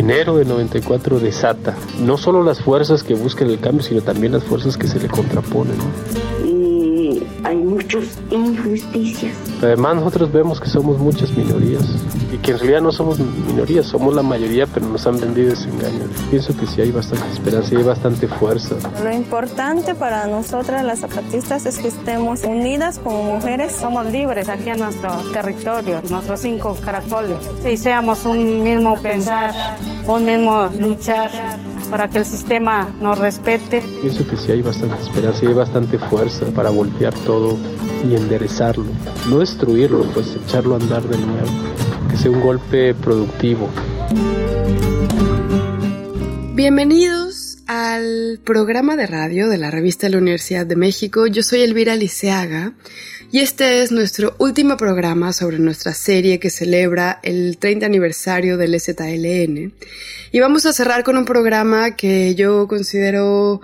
enero de 94 desata no solo las fuerzas que buscan el cambio, sino también las fuerzas que se le contraponen. Muchas injusticias. Además nosotros vemos que somos muchas minorías y que en realidad no somos minorías, somos la mayoría, pero nos han vendido ese engaño. Pienso que sí hay bastante esperanza y hay bastante fuerza. Lo importante para nosotras las zapatistas es que estemos unidas como mujeres. Somos libres aquí en nuestro territorio, nuestros cinco caracoles. Y seamos un mismo pensar, un mismo luchar para que el sistema nos respete. Pienso que sí hay bastante esperanza y hay bastante fuerza para voltear todo y enderezarlo. No destruirlo, pues echarlo a andar de nuevo. Que sea un golpe productivo. Bienvenidos al programa de radio de la revista de la Universidad de México. Yo soy Elvira Liceaga y este es nuestro último programa sobre nuestra serie que celebra el 30 aniversario del ZLN. Y vamos a cerrar con un programa que yo considero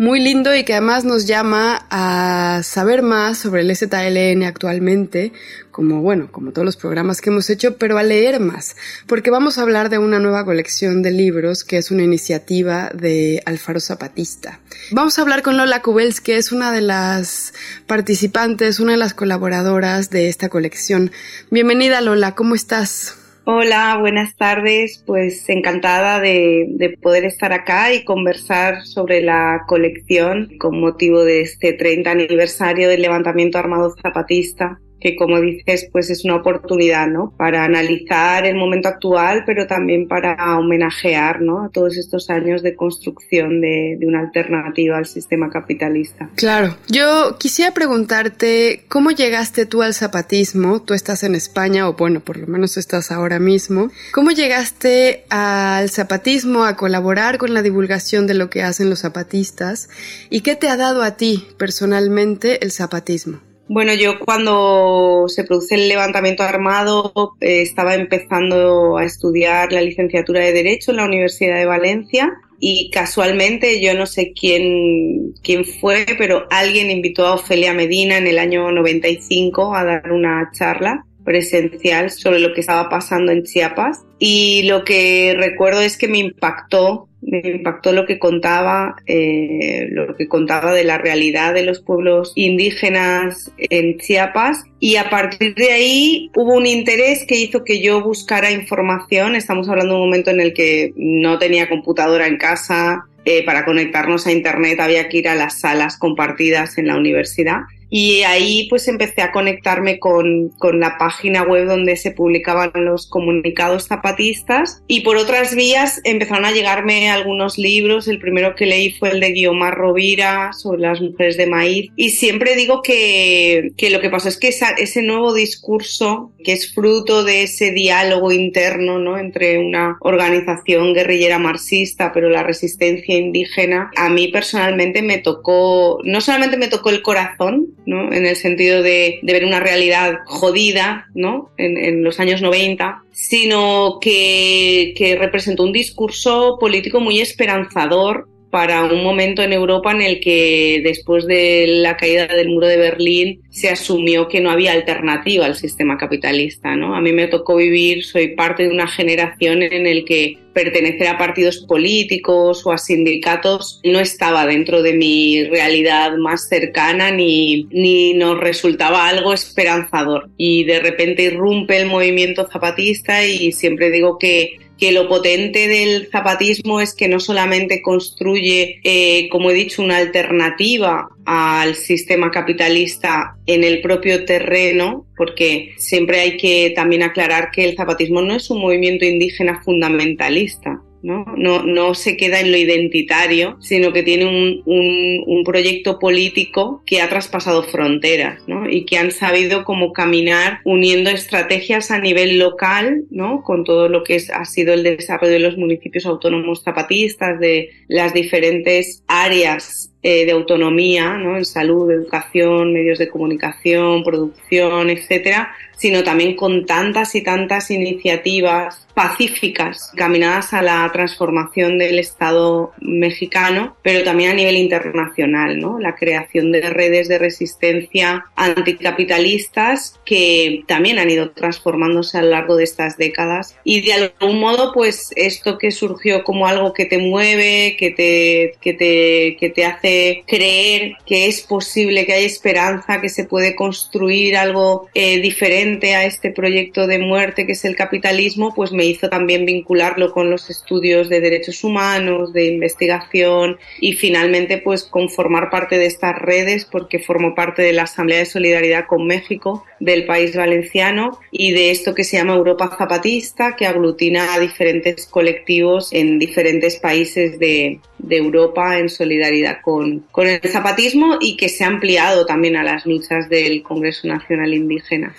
muy lindo y que además nos llama a saber más sobre el STLN actualmente, como bueno, como todos los programas que hemos hecho, pero a leer más, porque vamos a hablar de una nueva colección de libros que es una iniciativa de Alfaro Zapatista. Vamos a hablar con Lola Cubels, que es una de las participantes, una de las colaboradoras de esta colección. Bienvenida Lola, ¿cómo estás? Hola, buenas tardes. Pues encantada de, poder estar acá y conversar sobre la colección con motivo de este 30 aniversario del levantamiento armado zapatista que como dices, pues es una oportunidad, ¿no? Para analizar el momento actual, pero también para homenajear, ¿no? A todos estos años de construcción de, de una alternativa al sistema capitalista. Claro. Yo quisiera preguntarte, ¿cómo llegaste tú al zapatismo? Tú estás en España, o bueno, por lo menos estás ahora mismo. ¿Cómo llegaste al zapatismo, a colaborar con la divulgación de lo que hacen los zapatistas? ¿Y qué te ha dado a ti personalmente el zapatismo? Bueno, yo cuando se produce el levantamiento armado eh, estaba empezando a estudiar la licenciatura de Derecho en la Universidad de Valencia y casualmente yo no sé quién, quién fue, pero alguien invitó a Ofelia Medina en el año 95 a dar una charla presencial sobre lo que estaba pasando en Chiapas. Y lo que recuerdo es que me impactó me impactó lo que contaba, eh, lo que contaba de la realidad de los pueblos indígenas en Chiapas y a partir de ahí hubo un interés que hizo que yo buscara información. Estamos hablando de un momento en el que no tenía computadora en casa, eh, para conectarnos a Internet había que ir a las salas compartidas en la universidad y ahí pues empecé a conectarme con, con, la página web donde se publicaban los comunicados zapatistas y por otras vías empezaron a llegarme algunos libros. El primero que leí fue el de Guiomar Rovira sobre las mujeres de maíz y siempre digo que, que lo que pasó es que ese nuevo discurso que es fruto de ese diálogo interno ¿no? entre una organización guerrillera marxista pero la resistencia indígena a mí personalmente me tocó, no solamente me tocó el corazón, en el sentido de, ver una realidad jodida ¿no? en, los años 90, sino que, que representó un discurso político muy esperanzador para un momento en Europa en el que después de la caída del muro de Berlín se asumió que no había alternativa al sistema capitalista. ¿no? A mí me tocó vivir, soy parte de una generación en el que pertenecer a partidos políticos o a sindicatos no estaba dentro de mi realidad más cercana ni, ni nos resultaba algo esperanzador. Y de repente irrumpe el movimiento zapatista y siempre digo que que lo potente del zapatismo es que no solamente construye, eh, como he dicho, una alternativa al sistema capitalista en el propio terreno, porque siempre hay que también aclarar que el zapatismo no es un movimiento indígena fundamentalista. ¿No? No, no se queda en lo identitario, sino que tiene un, un, un, proyecto político que ha traspasado fronteras ¿no? y que han sabido cómo caminar uniendo estrategias a nivel local, ¿no? con todo lo que es, ha sido el desarrollo de los municipios autónomos zapatistas, de las diferentes áreas eh, de autonomía, ¿no? En salud, educación, medios de comunicación, producción, etcétera, sino también con tantas y tantas iniciativas pacíficas caminadas a la transformación del Estado mexicano, pero también a nivel internacional, ¿no? La creación de redes de resistencia anticapitalistas que también han ido transformándose a lo largo de estas décadas y de algún modo pues esto que surgió como algo que te mueve, que te, que te, que te hace creer que es posible, que hay esperanza, que se puede construir algo eh, diferente a este proyecto de muerte que es el capitalismo, pues me hizo también vincularlo con los estudios de derechos humanos, de investigación y finalmente pues conformar parte de estas redes porque formo parte de la Asamblea de Solidaridad con México del país valenciano y de esto que se llama Europa Zapatista que aglutina a diferentes colectivos en diferentes países de, de Europa en solidaridad con, con el zapatismo y que se ha ampliado también a las luchas del Congreso Nacional Indígena.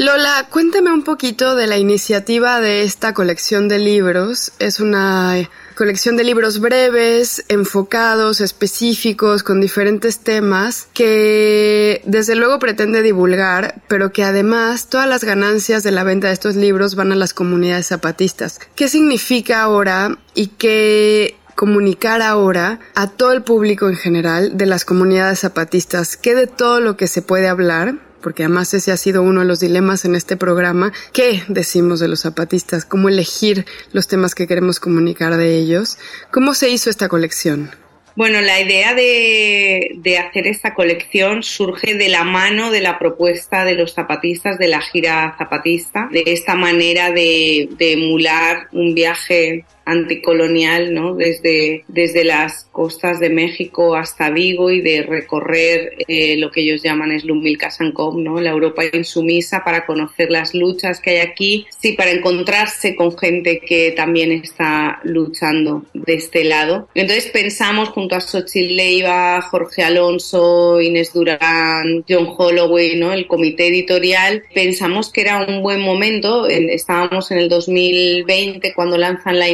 Lola, cuéntame un poquito de la iniciativa de esta colección de libros. Es una colección de libros breves, enfocados, específicos, con diferentes temas, que desde luego pretende divulgar, pero que además todas las ganancias de la venta de estos libros van a las comunidades zapatistas. ¿Qué significa ahora y qué comunicar ahora a todo el público en general de las comunidades zapatistas? ¿Qué de todo lo que se puede hablar? Porque además ese ha sido uno de los dilemas en este programa. ¿Qué decimos de los zapatistas? ¿Cómo elegir los temas que queremos comunicar de ellos? ¿Cómo se hizo esta colección? Bueno, la idea de, de, hacer esta colección surge de la mano de la propuesta de los zapatistas de la gira zapatista, de esta manera de, de emular un viaje anticolonial, ¿no? Desde, desde las costas de México hasta Vigo y de recorrer eh, lo que ellos llaman Slumilcasancom, ¿no? La Europa insumisa para conocer las luchas que hay aquí, sí, para encontrarse con gente que también está luchando de este lado. Entonces pensamos junto a Xochitl Leiva, Jorge Alonso, Inés Durán, John Holloway, ¿no? El comité editorial, pensamos que era un buen momento, estábamos en el 2020 cuando lanzan la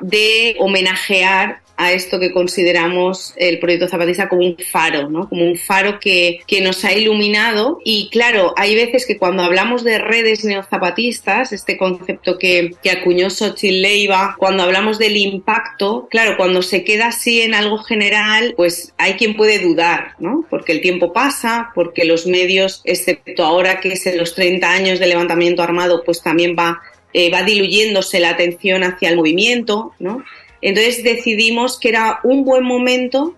de homenajear a esto que consideramos el proyecto zapatista como un faro, ¿no? Como un faro que, que nos ha iluminado. Y claro, hay veces que cuando hablamos de redes neozapatistas, este concepto que, que acuñó Xochitl Leiva, cuando hablamos del impacto, claro, cuando se queda así en algo general, pues hay quien puede dudar, ¿no? Porque el tiempo pasa, porque los medios, excepto ahora que es en los 30 años de levantamiento armado, pues también va eh, va diluyéndose la atención hacia el movimiento, ¿no? Entonces decidimos que era un buen momento,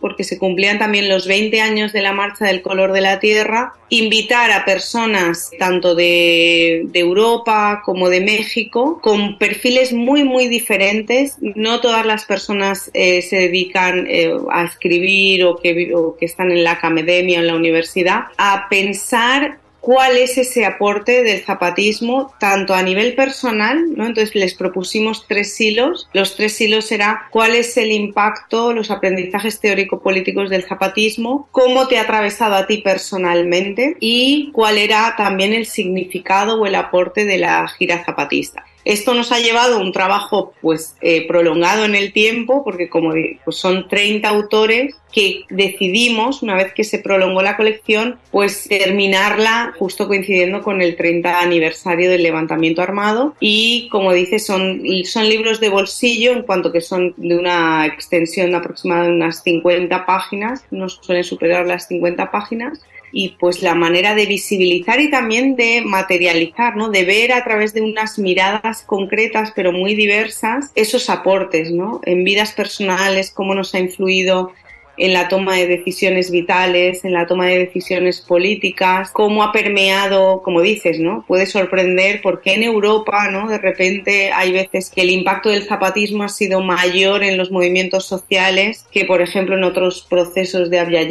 porque se cumplían también los 20 años de la Marcha del Color de la Tierra, invitar a personas tanto de, Europa como de México con perfiles muy, muy diferentes. No todas las personas eh, se dedican eh, a escribir o que, o que están en la academia o en la universidad, a pensar cuál es ese aporte del zapatismo tanto a nivel personal, ¿no? Entonces les propusimos tres hilos. Los tres hilos era cuál es el impacto, los aprendizajes teórico-políticos del zapatismo, cómo te ha atravesado a ti personalmente y cuál era también el significado o el aporte de la gira zapatista. Esto nos ha llevado a un trabajo pues eh, prolongado en el tiempo, porque como pues son 30 autores que decidimos, una vez que se prolongó la colección, pues terminarla justo coincidiendo con el 30 aniversario del levantamiento armado. Y como dice, son, son libros de bolsillo en cuanto que son de una extensión aproximada de unas 50 páginas, no suelen superar las 50 páginas y pues la manera de visibilizar y también de materializar, ¿no? De ver a través de unas miradas concretas pero muy diversas esos aportes, ¿no? En vidas personales, cómo nos ha influido en la toma de decisiones vitales, en la toma de decisiones políticas, cómo ha permeado, como dices, ¿no? Puede sorprender porque en Europa, ¿no? De repente hay veces que el impacto del zapatismo ha sido mayor en los movimientos sociales que, por ejemplo, en otros procesos de Abya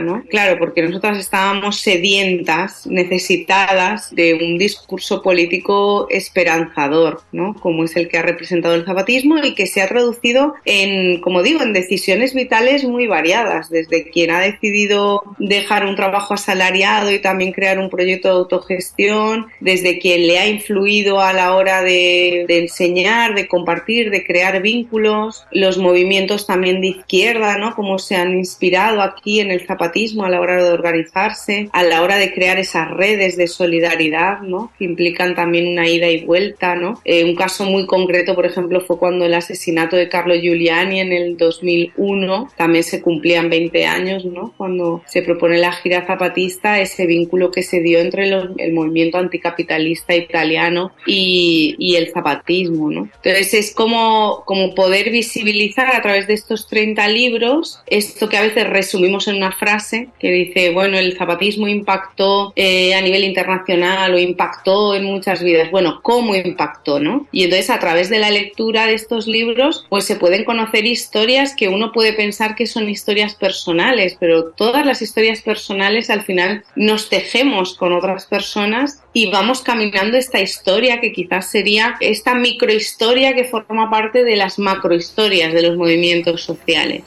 ¿no? Claro, porque nosotras estábamos sedientas, necesitadas de un discurso político esperanzador, ¿no? Como es el que ha representado el zapatismo y que se ha traducido en, como digo, en decisiones vitales muy variadas desde quien ha decidido dejar un trabajo asalariado y también crear un proyecto de autogestión, desde quien le ha influido a la hora de, de enseñar, de compartir, de crear vínculos, los movimientos también de izquierda, ¿no? Cómo se han inspirado aquí en el zapatismo a la hora de organizarse, a la hora de crear esas redes de solidaridad, ¿no? Que implican también una ida y vuelta, ¿no? Eh, un caso muy concreto, por ejemplo, fue cuando el asesinato de Carlo Giuliani en el 2001, también se cumplían 20 años, ¿no? Cuando se propone la gira zapatista, ese vínculo que se dio entre el movimiento anticapitalista italiano y, y, el zapatismo, ¿no? Entonces es como, como poder visibilizar a través de estos 30 libros esto que a veces resumimos en una frase que dice, bueno, el zapatismo impactó eh, a nivel internacional o impactó en muchas vidas. Bueno, ¿cómo impactó, no? Y entonces a través de la lectura de estos libros, pues se pueden conocer historias que uno puede pensar que son historias personales, pero todas las historias personales al final nos tejemos con otras personas y vamos caminando esta historia que quizás sería esta microhistoria que forma parte de las macrohistorias de los movimientos sociales.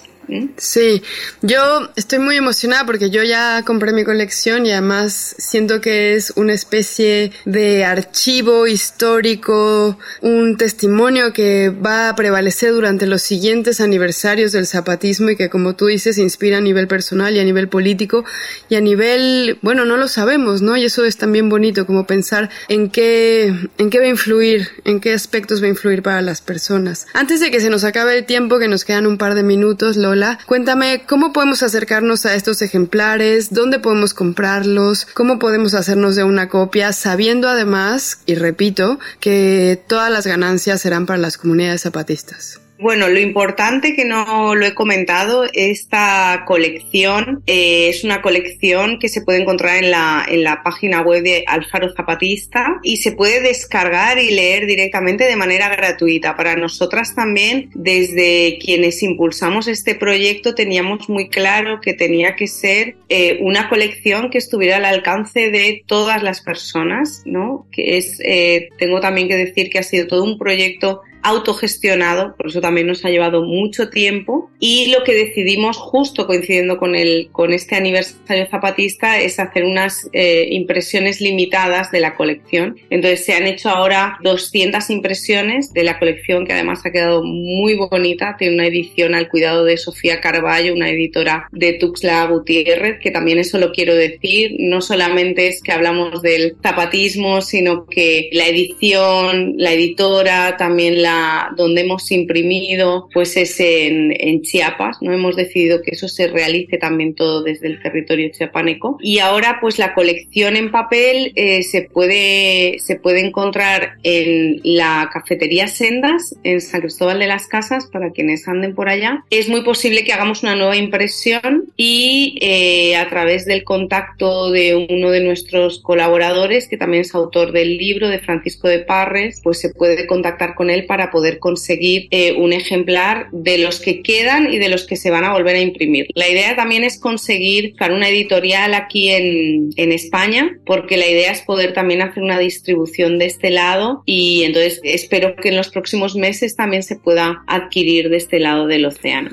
Sí, yo estoy muy emocionada porque yo ya compré mi colección y además siento que es una especie de archivo histórico, un testimonio que va a prevalecer durante los siguientes aniversarios del zapatismo y que como tú dices inspira a nivel personal y a nivel político y a nivel, bueno, no lo sabemos, ¿no? Y eso es también bonito como pensar en qué, en qué va a influir, en qué aspectos va a influir para las personas. Antes de que se nos acabe el tiempo, que nos quedan un par de minutos, Lola, Cuéntame cómo podemos acercarnos a estos ejemplares, dónde podemos comprarlos, cómo podemos hacernos de una copia, sabiendo además, y repito, que todas las ganancias serán para las comunidades zapatistas. Bueno, lo importante que no lo he comentado, esta colección eh, es una colección que se puede encontrar en la, en la página web de Alfaro Zapatista y se puede descargar y leer directamente de manera gratuita. Para nosotras también, desde quienes impulsamos este proyecto, teníamos muy claro que tenía que ser eh, una colección que estuviera al alcance de todas las personas, ¿no? Que es, eh, tengo también que decir que ha sido todo un proyecto autogestionado, por eso también nos ha llevado mucho tiempo. Y lo que decidimos justo coincidiendo con el con este aniversario zapatista es hacer unas eh, impresiones limitadas de la colección. Entonces se han hecho ahora 200 impresiones de la colección que además ha quedado muy bonita, tiene una edición al cuidado de Sofía Carballo, una editora de Tuxla Gutiérrez, que también eso lo quiero decir, no solamente es que hablamos del zapatismo, sino que la edición, la editora, también la donde hemos imprimido pues es en, Chiapas, ¿no? Hemos decidido que eso se realice también todo desde el territorio chiapaneco. Y ahora pues la colección en papel eh, se, puede, se puede encontrar en la cafetería Sendas en San Cristóbal de las Casas para quienes anden por allá. Es muy posible que hagamos una nueva impresión y eh, a través del contacto de uno de nuestros colaboradores, que también es autor del libro de Francisco de Parres, pues se puede contactar con él para poder conseguir eh, un ejemplar de los que quedan y de los que se van a volver a imprimir. La idea también es conseguir para una editorial aquí en, en España, porque la idea es poder también hacer una distribución de este lado y entonces espero que en los próximos meses también se pueda adquirir de este lado del océano.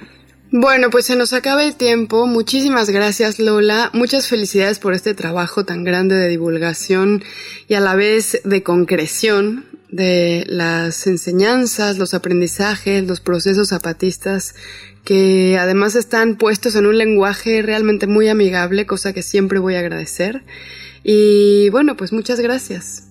Bueno, pues se nos acaba el tiempo. Muchísimas gracias Lola. Muchas felicidades por este trabajo tan grande de divulgación y a la vez de concreción de las enseñanzas, los aprendizajes, los procesos zapatistas que además están puestos en un lenguaje realmente muy amigable, cosa que siempre voy a agradecer. Y bueno, pues muchas gracias.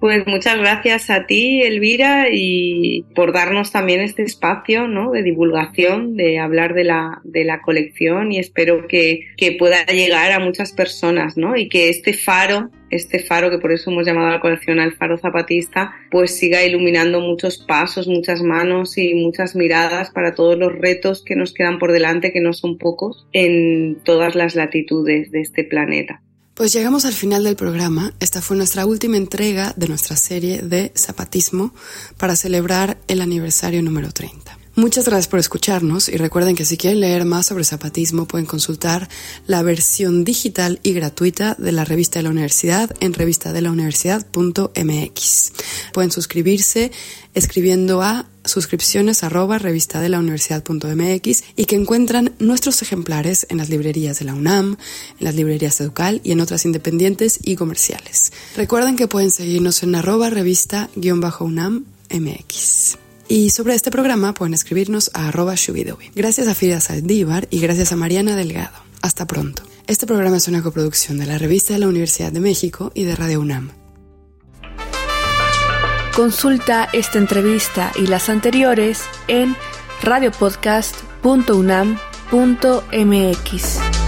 Pues muchas gracias a ti, Elvira, y por darnos también este espacio ¿no? de divulgación, de hablar de la, de la colección y espero que, que pueda llegar a muchas personas ¿no? y que este faro este faro, que por eso hemos llamado a la colección al faro zapatista, pues siga iluminando muchos pasos, muchas manos y muchas miradas para todos los retos que nos quedan por delante, que no son pocos, en todas las latitudes de este planeta. Pues llegamos al final del programa. Esta fue nuestra última entrega de nuestra serie de zapatismo para celebrar el aniversario número 30. Muchas gracias por escucharnos y recuerden que si quieren leer más sobre zapatismo pueden consultar la versión digital y gratuita de la revista de la universidad en revistadelauniversidad.mx. Pueden suscribirse escribiendo a suscripciones arroba revista de la universidad.mx y que encuentran nuestros ejemplares en las librerías de la UNAM, en las librerías Educal y en otras independientes y comerciales. Recuerden que pueden seguirnos en arroba revista-unam mx. Y sobre este programa pueden escribirnos a arroba shubidobi. Gracias a Frida Saldívar y gracias a Mariana Delgado. Hasta pronto. Este programa es una coproducción de la Revista de la Universidad de México y de Radio UNAM. Consulta esta entrevista y las anteriores en radiopodcast.unam.mx.